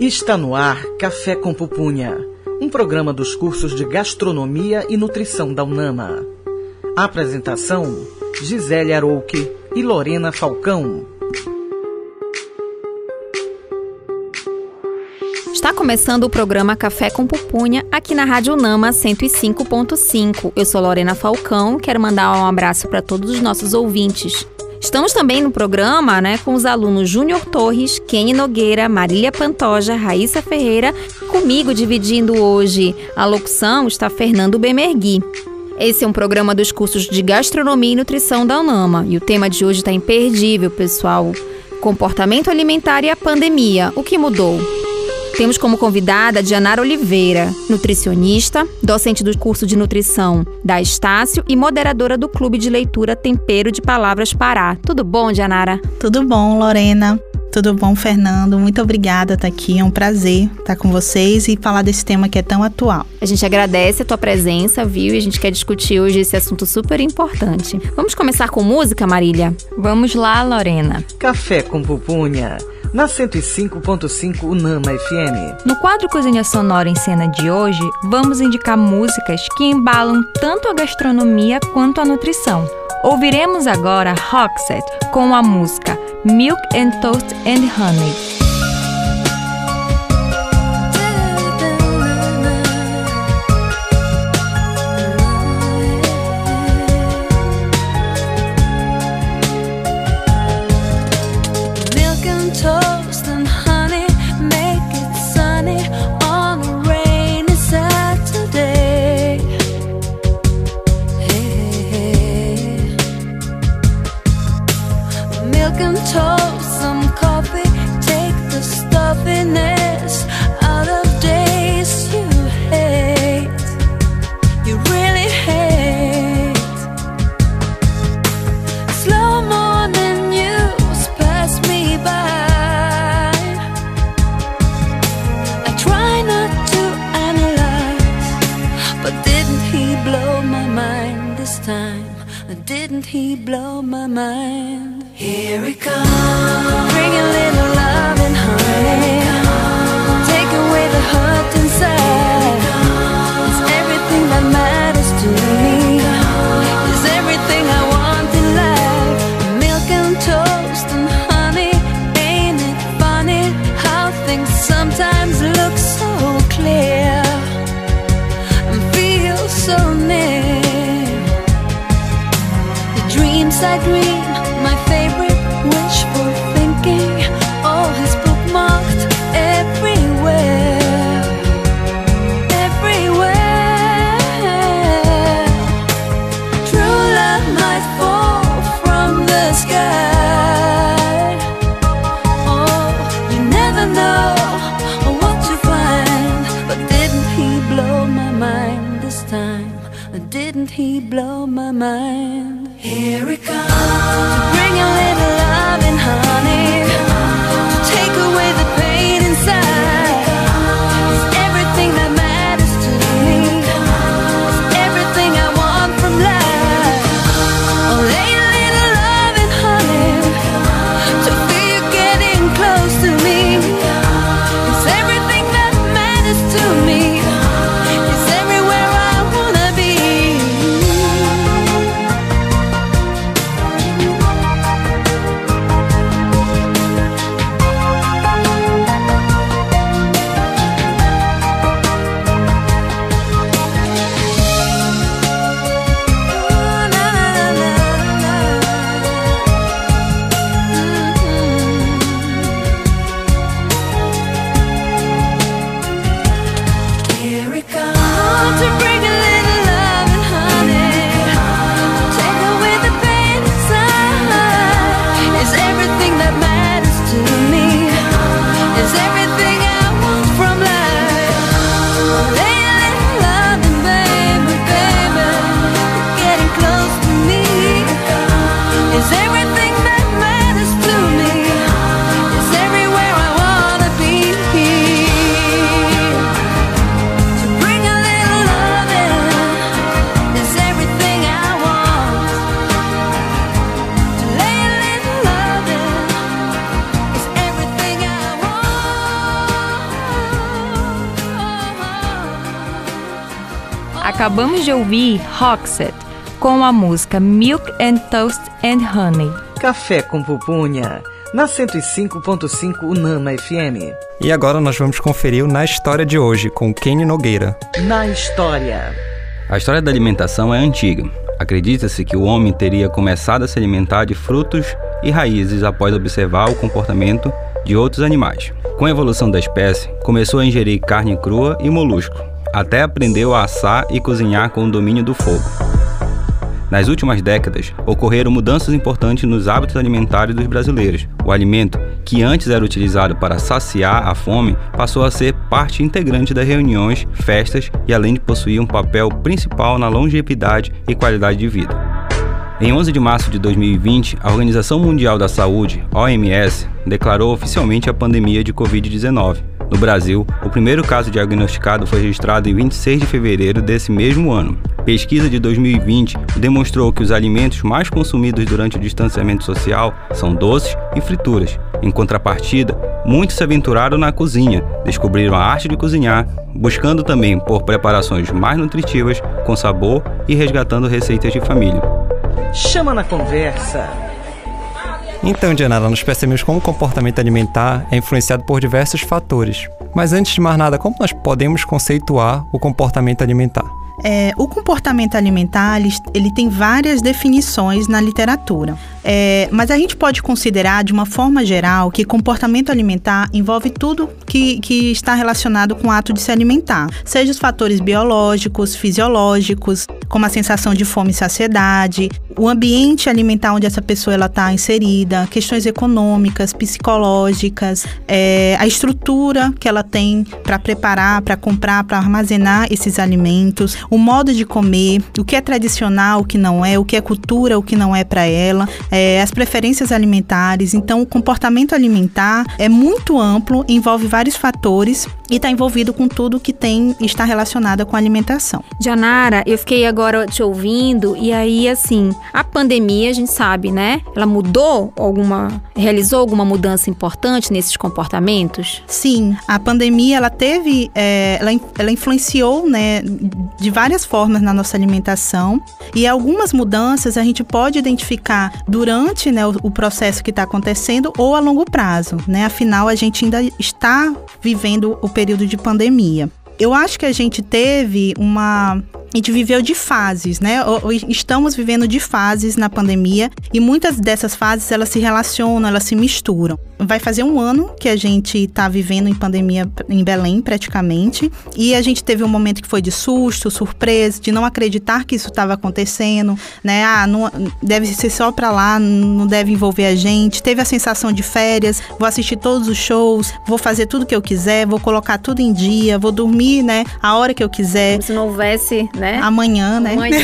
Está no ar Café com Pupunha, um programa dos cursos de Gastronomia e Nutrição da UNAMA. A apresentação: Gisele Arouque e Lorena Falcão. Está começando o programa Café com Pupunha aqui na Rádio Nama 105.5. Eu sou Lorena Falcão, quero mandar um abraço para todos os nossos ouvintes. Estamos também no programa né, com os alunos Júnior Torres, Kenny Nogueira, Marília Pantoja, Raíssa Ferreira. Comigo, dividindo hoje a locução, está Fernando Bemergui. Esse é um programa dos cursos de Gastronomia e Nutrição da UNAMA. E o tema de hoje está imperdível, pessoal. Comportamento alimentar e a pandemia. O que mudou? Temos como convidada Dianara Oliveira, nutricionista, docente do curso de nutrição da Estácio e moderadora do Clube de Leitura Tempero de Palavras Pará. Tudo bom, Dianara? Tudo bom, Lorena. Tudo bom, Fernando? Muito obrigada por estar aqui. É um prazer estar com vocês e falar desse tema que é tão atual. A gente agradece a tua presença, viu? E a gente quer discutir hoje esse assunto super importante. Vamos começar com música, Marília? Vamos lá, Lorena. Café com pupunha na 105.5 Unama FM. No quadro Cozinha Sonora em Cena de hoje, vamos indicar músicas que embalam tanto a gastronomia quanto a nutrição. Ouviremos agora Roxette com a música Milk and Toast and Honey. like me Here it comes. Acabamos de ouvir Roxette com a música Milk and Toast and Honey. Café com pupunha, na 105.5 Unama FM. E agora nós vamos conferir o Na História de hoje com Kenny Nogueira. Na História. A história da alimentação é antiga. Acredita-se que o homem teria começado a se alimentar de frutos e raízes após observar o comportamento de outros animais. Com a evolução da espécie, começou a ingerir carne crua e molusco, até aprendeu a assar e cozinhar com o domínio do fogo. Nas últimas décadas, ocorreram mudanças importantes nos hábitos alimentares dos brasileiros. O alimento, que antes era utilizado para saciar a fome, passou a ser parte integrante das reuniões, festas e além de possuir um papel principal na longevidade e qualidade de vida. Em 11 de março de 2020, a Organização Mundial da Saúde, OMS, declarou oficialmente a pandemia de Covid-19. No Brasil, o primeiro caso diagnosticado foi registrado em 26 de fevereiro desse mesmo ano. Pesquisa de 2020 demonstrou que os alimentos mais consumidos durante o distanciamento social são doces e frituras. Em contrapartida, muitos se aventuraram na cozinha, descobriram a arte de cozinhar, buscando também por preparações mais nutritivas, com sabor e resgatando receitas de família. Chama na conversa. Então, Dianara, nós percebemos como o comportamento alimentar é influenciado por diversos fatores. Mas antes de mais nada, como nós podemos conceituar o comportamento alimentar? É, o comportamento alimentar ele, ele, tem várias definições na literatura, é, mas a gente pode considerar de uma forma geral que comportamento alimentar envolve tudo que, que está relacionado com o ato de se alimentar, seja os fatores biológicos, fisiológicos, como a sensação de fome e saciedade, o ambiente alimentar onde essa pessoa está inserida, questões econômicas, psicológicas, é, a estrutura que ela tem para preparar, para comprar, para armazenar esses alimentos, o modo de comer, o que é tradicional, o que não é, o que é cultura, o que não é para ela, é, as preferências alimentares. Então, o comportamento alimentar é muito amplo, envolve vários fatores e está envolvido com tudo que tem está relacionado com a alimentação. Janara, eu fiquei agora te ouvindo e aí assim, a pandemia a gente sabe, né? Ela mudou alguma, realizou alguma mudança importante nesses comportamentos? Sim, a pandemia ela teve, é, ela, ela influenciou, né, de várias formas na nossa alimentação e algumas mudanças a gente pode identificar durante né, o, o processo que está acontecendo ou a longo prazo, né? Afinal, a gente ainda está vivendo o período de pandemia. Eu acho que a gente teve uma a gente viveu de fases, né? Estamos vivendo de fases na pandemia e muitas dessas fases elas se relacionam, elas se misturam. Vai fazer um ano que a gente está vivendo em pandemia em Belém, praticamente, e a gente teve um momento que foi de susto, surpresa, de não acreditar que isso estava acontecendo, né? Ah, não, deve ser só para lá, não deve envolver a gente. Teve a sensação de férias, vou assistir todos os shows, vou fazer tudo que eu quiser, vou colocar tudo em dia, vou dormir, né? A hora que eu quiser. Como se não houvesse né? Amanhã, né? Amanhã.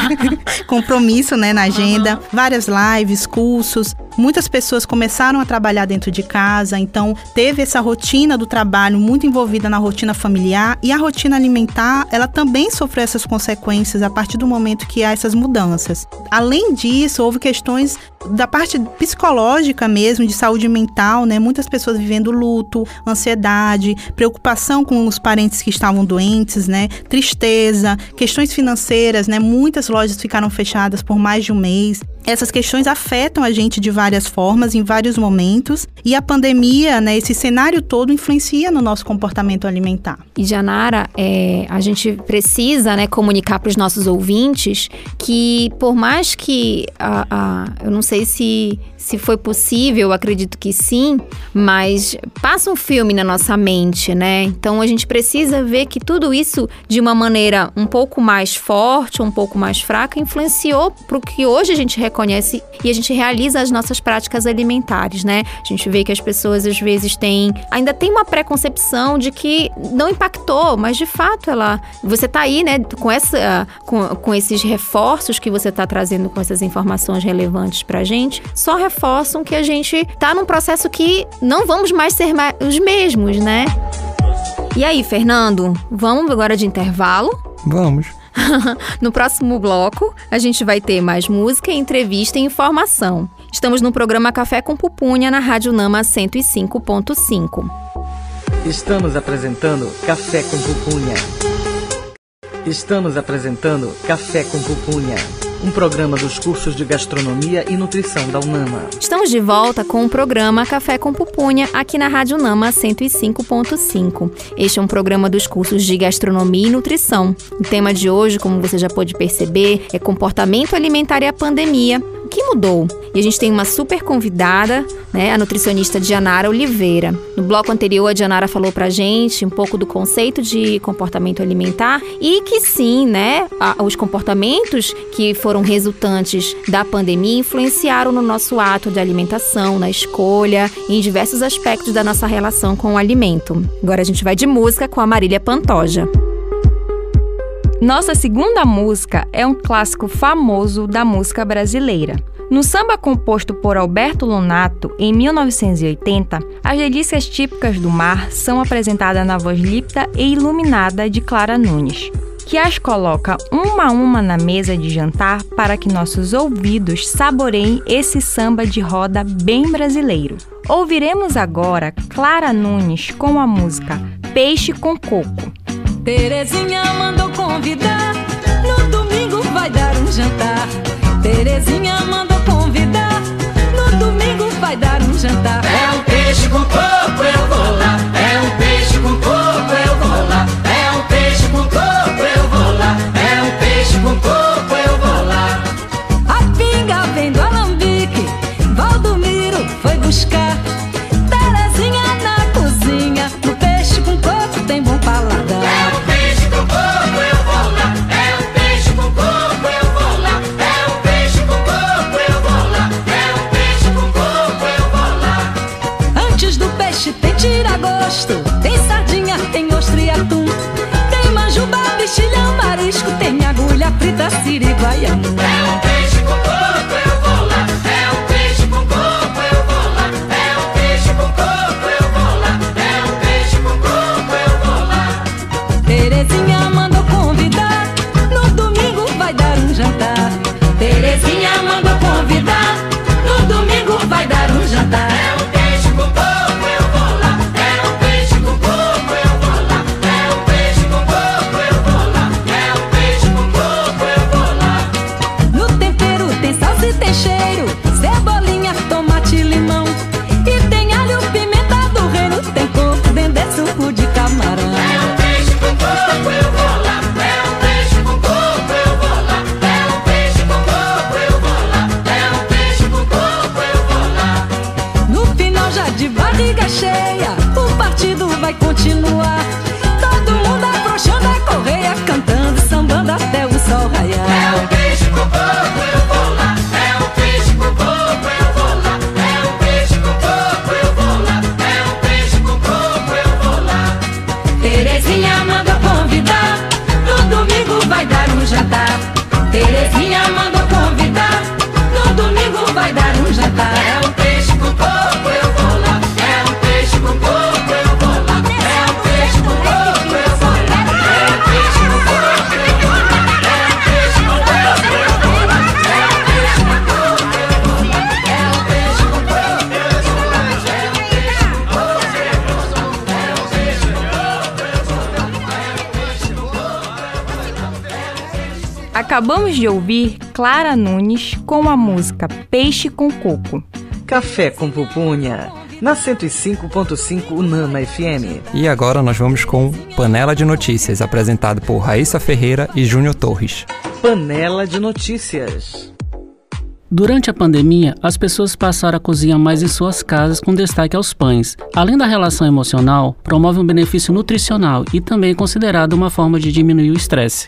Compromisso, né, na agenda. Uhum. Várias lives, cursos. Muitas pessoas começaram a trabalhar dentro de casa, então teve essa rotina do trabalho muito envolvida na rotina familiar e a rotina alimentar, ela também sofreu essas consequências a partir do momento que há essas mudanças. Além disso, houve questões da parte psicológica mesmo, de saúde mental, né? Muitas pessoas vivendo luto, ansiedade, preocupação com os parentes que estavam doentes, né? Tristeza, questões financeiras, né? Muitas lojas ficaram fechadas por mais de um mês. Essas questões afetam a gente de várias formas, em vários momentos, e a pandemia, né, esse cenário todo influencia no nosso comportamento alimentar. E Janara, é, a gente precisa né, comunicar para os nossos ouvintes que, por mais que a, a, eu não sei se se foi possível, acredito que sim, mas passa um filme na nossa mente, né? Então a gente precisa ver que tudo isso, de uma maneira um pouco mais forte, um pouco mais fraca, influenciou para o que hoje a gente reconhece e a gente realiza as nossas práticas alimentares, né? A gente vê que as pessoas às vezes têm, ainda tem uma preconcepção de que não impactou, mas de fato ela, você tá aí, né, com essa, com, com esses reforços que você tá trazendo com essas informações relevantes pra gente, só reforça reforçam que a gente tá num processo que não vamos mais ser mais os mesmos, né? E aí, Fernando, vamos agora de intervalo? Vamos. no próximo bloco, a gente vai ter mais música, entrevista e informação. Estamos no programa Café com Pupunha na Rádio Nama 105.5. Estamos apresentando Café com Pupunha. Estamos apresentando Café com Pupunha, um programa dos cursos de Gastronomia e Nutrição da UNAMA. Estamos de volta com o programa Café com Pupunha aqui na Rádio UNAMA 105.5. Este é um programa dos cursos de Gastronomia e Nutrição. O tema de hoje, como você já pôde perceber, é comportamento alimentar e a pandemia. O que mudou? E a gente tem uma super convidada, né, a nutricionista Dianara Oliveira. No bloco anterior, a Dianara falou pra gente um pouco do conceito de comportamento alimentar e que sim, né, os comportamentos que foram resultantes da pandemia influenciaram no nosso ato de alimentação, na escolha em diversos aspectos da nossa relação com o alimento. Agora a gente vai de música com a Marília Pantoja. Nossa segunda música é um clássico famoso da música brasileira. No samba composto por Alberto Lonato em 1980, as delícias típicas do mar são apresentadas na voz límpida e iluminada de Clara Nunes, que as coloca uma a uma na mesa de jantar para que nossos ouvidos saboreiem esse samba de roda bem brasileiro. Ouviremos agora Clara Nunes com a música Peixe com Coco. Terezinha mandou convidar, no domingo vai dar um jantar. Terezinha mandou convidar, no domingo vai dar um jantar. É um peixe com coco, eu vou lá. É um peixe Acabamos de ouvir Clara Nunes com a música Peixe com Coco. Café com Pupunha, na 105.5 Unama FM. E agora nós vamos com Panela de Notícias, apresentado por Raíssa Ferreira e Júnior Torres. Panela de Notícias. Durante a pandemia, as pessoas passaram a cozinhar mais em suas casas com destaque aos pães. Além da relação emocional, promove um benefício nutricional e também é considerado uma forma de diminuir o estresse.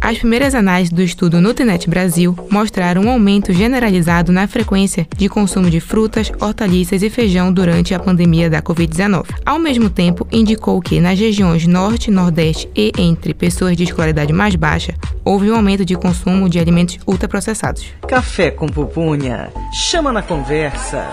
As primeiras análises do estudo Nutrinet Brasil mostraram um aumento generalizado na frequência de consumo de frutas, hortaliças e feijão durante a pandemia da Covid-19. Ao mesmo tempo, indicou que nas regiões Norte, Nordeste e entre pessoas de escolaridade mais baixa, houve um aumento de consumo de alimentos ultraprocessados. Café com Pupunha, chama na conversa.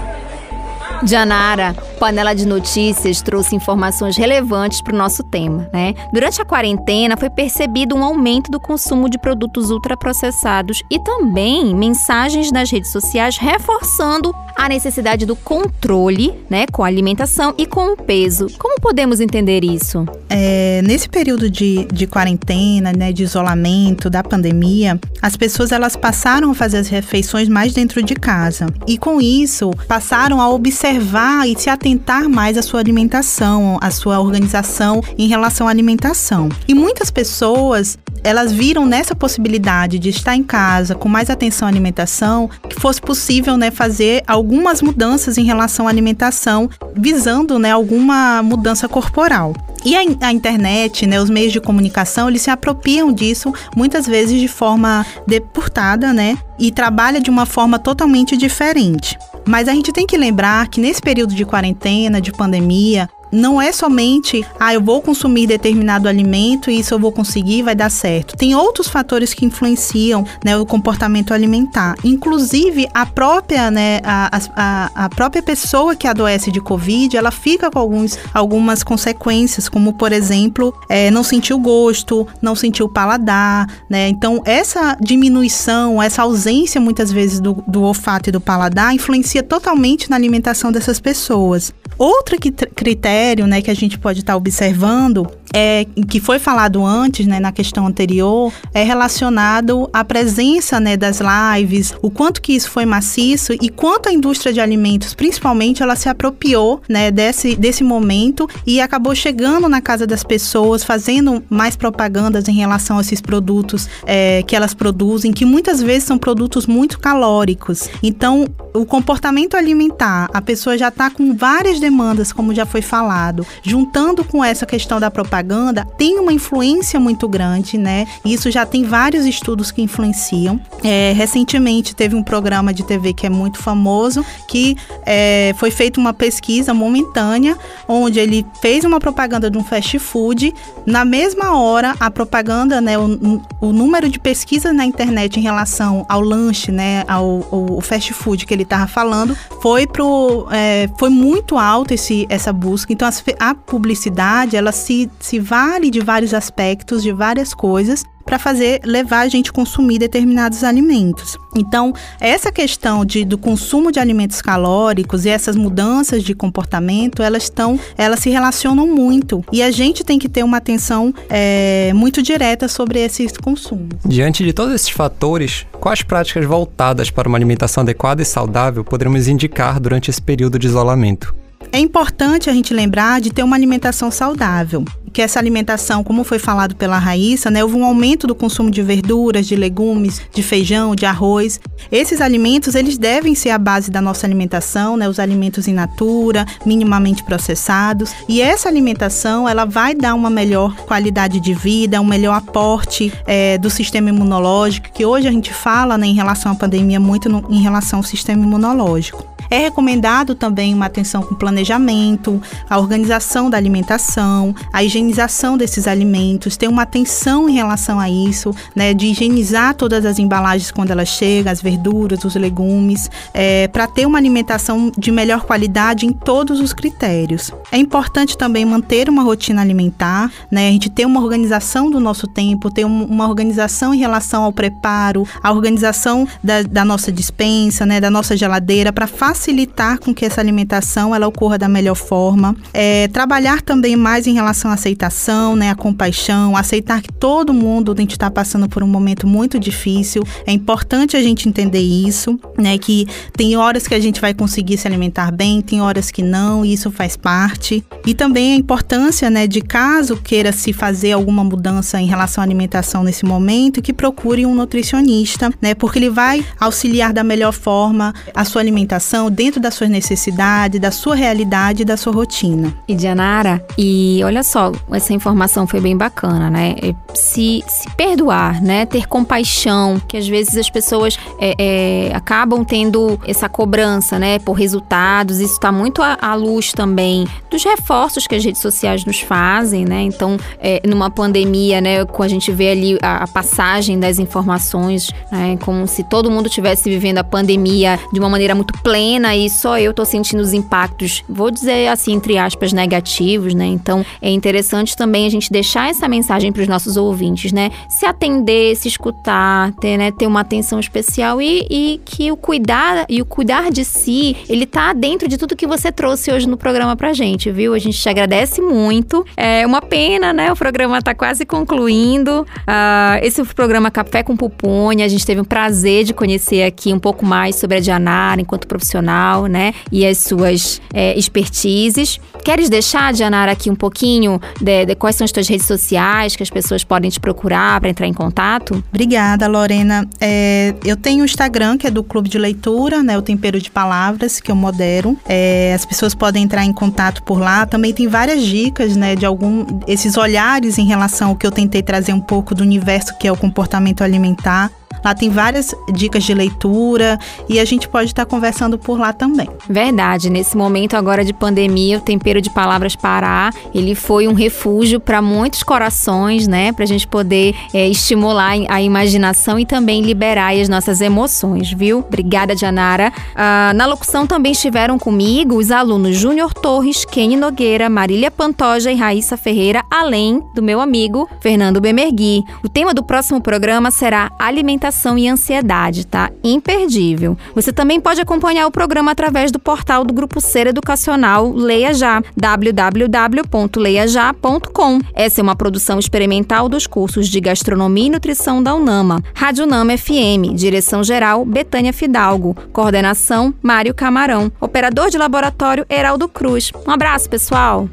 Janara, Panela de Notícias trouxe informações relevantes para o nosso tema, né? Durante a quarentena foi percebido um aumento do consumo de produtos ultraprocessados e também mensagens nas redes sociais reforçando a necessidade do controle, né, com a alimentação e com o peso. Como podemos entender isso? É, nesse período de, de quarentena, né, de isolamento, da pandemia, as pessoas elas passaram a fazer as refeições mais dentro de casa. E com isso, passaram a observar e se atentar mais à sua alimentação, à sua organização em relação à alimentação. E muitas pessoas elas viram nessa possibilidade de estar em casa com mais atenção à alimentação que fosse possível né, fazer algumas mudanças em relação à alimentação, visando né, alguma mudança corporal. E a, a, internet, né, os meios de comunicação, eles se apropriam disso muitas vezes de forma depurtada, né? E trabalha de uma forma totalmente diferente. Mas a gente tem que lembrar que nesse período de quarentena, de pandemia, não é somente, ah, eu vou consumir determinado alimento e isso eu vou conseguir, vai dar certo. Tem outros fatores que influenciam né, o comportamento alimentar. Inclusive, a própria, né, a, a, a própria pessoa que adoece de Covid, ela fica com alguns, algumas consequências, como, por exemplo, é, não sentir o gosto, não sentir o paladar, né? Então, essa diminuição, essa ausência, muitas vezes, do, do olfato e do paladar, influencia totalmente na alimentação dessas pessoas. Outro critério né, que a gente pode estar tá observando é, que foi falado antes, né, na questão anterior, é relacionado à presença né, das lives, o quanto que isso foi maciço e quanto a indústria de alimentos, principalmente, ela se apropriou né, desse, desse momento e acabou chegando na casa das pessoas, fazendo mais propagandas em relação a esses produtos é, que elas produzem, que muitas vezes são produtos muito calóricos. Então, o comportamento alimentar, a pessoa já está com várias demandas, como já foi falado, juntando com essa questão da propaganda propaganda tem uma influência muito grande, né? Isso já tem vários estudos que influenciam. É, recentemente teve um programa de TV que é muito famoso, que é, foi feita uma pesquisa momentânea, onde ele fez uma propaganda de um fast food. Na mesma hora, a propaganda, né, o, o número de pesquisas na internet em relação ao lanche, né, ao, ao fast food que ele estava falando, foi pro, é, foi muito alto esse, essa busca. Então, as, a publicidade, ela se, se se vale de vários aspectos, de várias coisas, para fazer levar a gente a consumir determinados alimentos. Então, essa questão de, do consumo de alimentos calóricos e essas mudanças de comportamento, elas estão, elas se relacionam muito e a gente tem que ter uma atenção é, muito direta sobre esses consumos. Diante de todos esses fatores, quais práticas voltadas para uma alimentação adequada e saudável poderemos indicar durante esse período de isolamento? É importante a gente lembrar de ter uma alimentação saudável que essa alimentação, como foi falado pela Raíssa, né, houve um aumento do consumo de verduras, de legumes, de feijão, de arroz. Esses alimentos, eles devem ser a base da nossa alimentação, né, os alimentos in natura, minimamente processados. E essa alimentação, ela vai dar uma melhor qualidade de vida, um melhor aporte é, do sistema imunológico, que hoje a gente fala né, em relação à pandemia muito no, em relação ao sistema imunológico. É recomendado também uma atenção com planejamento, a organização da alimentação, a higienização desses alimentos, ter uma atenção em relação a isso, né, de higienizar todas as embalagens quando elas chegam, as verduras, os legumes, é, para ter uma alimentação de melhor qualidade em todos os critérios. É importante também manter uma rotina alimentar, né, a gente ter uma organização do nosso tempo, ter um, uma organização em relação ao preparo, a organização da, da nossa dispensa, né, da nossa geladeira, para facilitar facilitar com que essa alimentação ela ocorra da melhor forma. É, trabalhar também mais em relação à aceitação, né, a compaixão, aceitar que todo mundo a gente está passando por um momento muito difícil. É importante a gente entender isso, né, que tem horas que a gente vai conseguir se alimentar bem, tem horas que não, e isso faz parte. E também a importância, né, de caso queira se fazer alguma mudança em relação à alimentação nesse momento, que procure um nutricionista, né, porque ele vai auxiliar da melhor forma a sua alimentação, dentro das suas necessidades, da sua realidade da sua rotina. E Dianara, e olha só, essa informação foi bem bacana, né? É, se, se perdoar, né? Ter compaixão, que às vezes as pessoas é, é, acabam tendo essa cobrança, né? Por resultados, isso está muito à, à, luz também dos reforços que as redes sociais nos fazem, né? Então, é, numa pandemia, né? A gente vê ali a, a passagem das informações, né? Como se todo mundo tivesse vivendo a pandemia de uma maneira muito plena pena e só eu tô sentindo os impactos, vou dizer assim, entre aspas, negativos, né? Então é interessante também a gente deixar essa mensagem para os nossos ouvintes, né? Se atender, se escutar, ter, né, ter uma atenção especial e, e que o cuidar e o cuidar de si, ele tá dentro de tudo que você trouxe hoje no programa pra gente, viu? A gente te agradece muito. É uma pena, né? O programa tá quase concluindo. Uh, esse programa Café com Pupunha, a gente teve o prazer de conhecer aqui um pouco mais sobre a Dianara enquanto profissional, né? E as suas é, expertises. Queres deixar, Dianara, aqui um pouquinho de, de, quais são as tuas redes sociais que as pessoas podem te procurar para entrar em contato? Obrigada, Lorena. É, eu tenho o Instagram, que é do Clube de Leitura, né? O Tempero de Palavras, que eu modero. É, as pessoas podem entrar em contato por lá. Também tem várias dicas, né? De algum esses olhares em relação ao que eu tentei trazer um pouco do universo que é o comportamento alimentar. Lá tem várias dicas de leitura e a gente pode estar conversando por lá também. Verdade. Nesse momento agora de pandemia, o Tempero de Palavras Pará, ele foi um refúgio para muitos corações, né? Para a gente poder é, estimular a imaginação e também liberar as nossas emoções, viu? Obrigada, Janara. Ah, na locução também estiveram comigo os alunos Júnior Torres, Kenny Nogueira, Marília Pantoja e Raíssa Ferreira, além do meu amigo Fernando Bemergui. O tema do próximo programa será alimentação e ansiedade, tá? Imperdível. Você também pode acompanhar o programa através do portal do Grupo Ser Educacional Leia Já, www.leiajá.com. Essa é uma produção experimental dos cursos de Gastronomia e Nutrição da UNAMA. Rádio UNAMA FM, direção geral Betânia Fidalgo, coordenação Mário Camarão, operador de laboratório Heraldo Cruz. Um abraço, pessoal.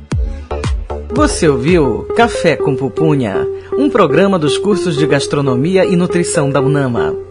Você ouviu Café com Pupunha, um programa dos cursos de Gastronomia e Nutrição da UNAMA.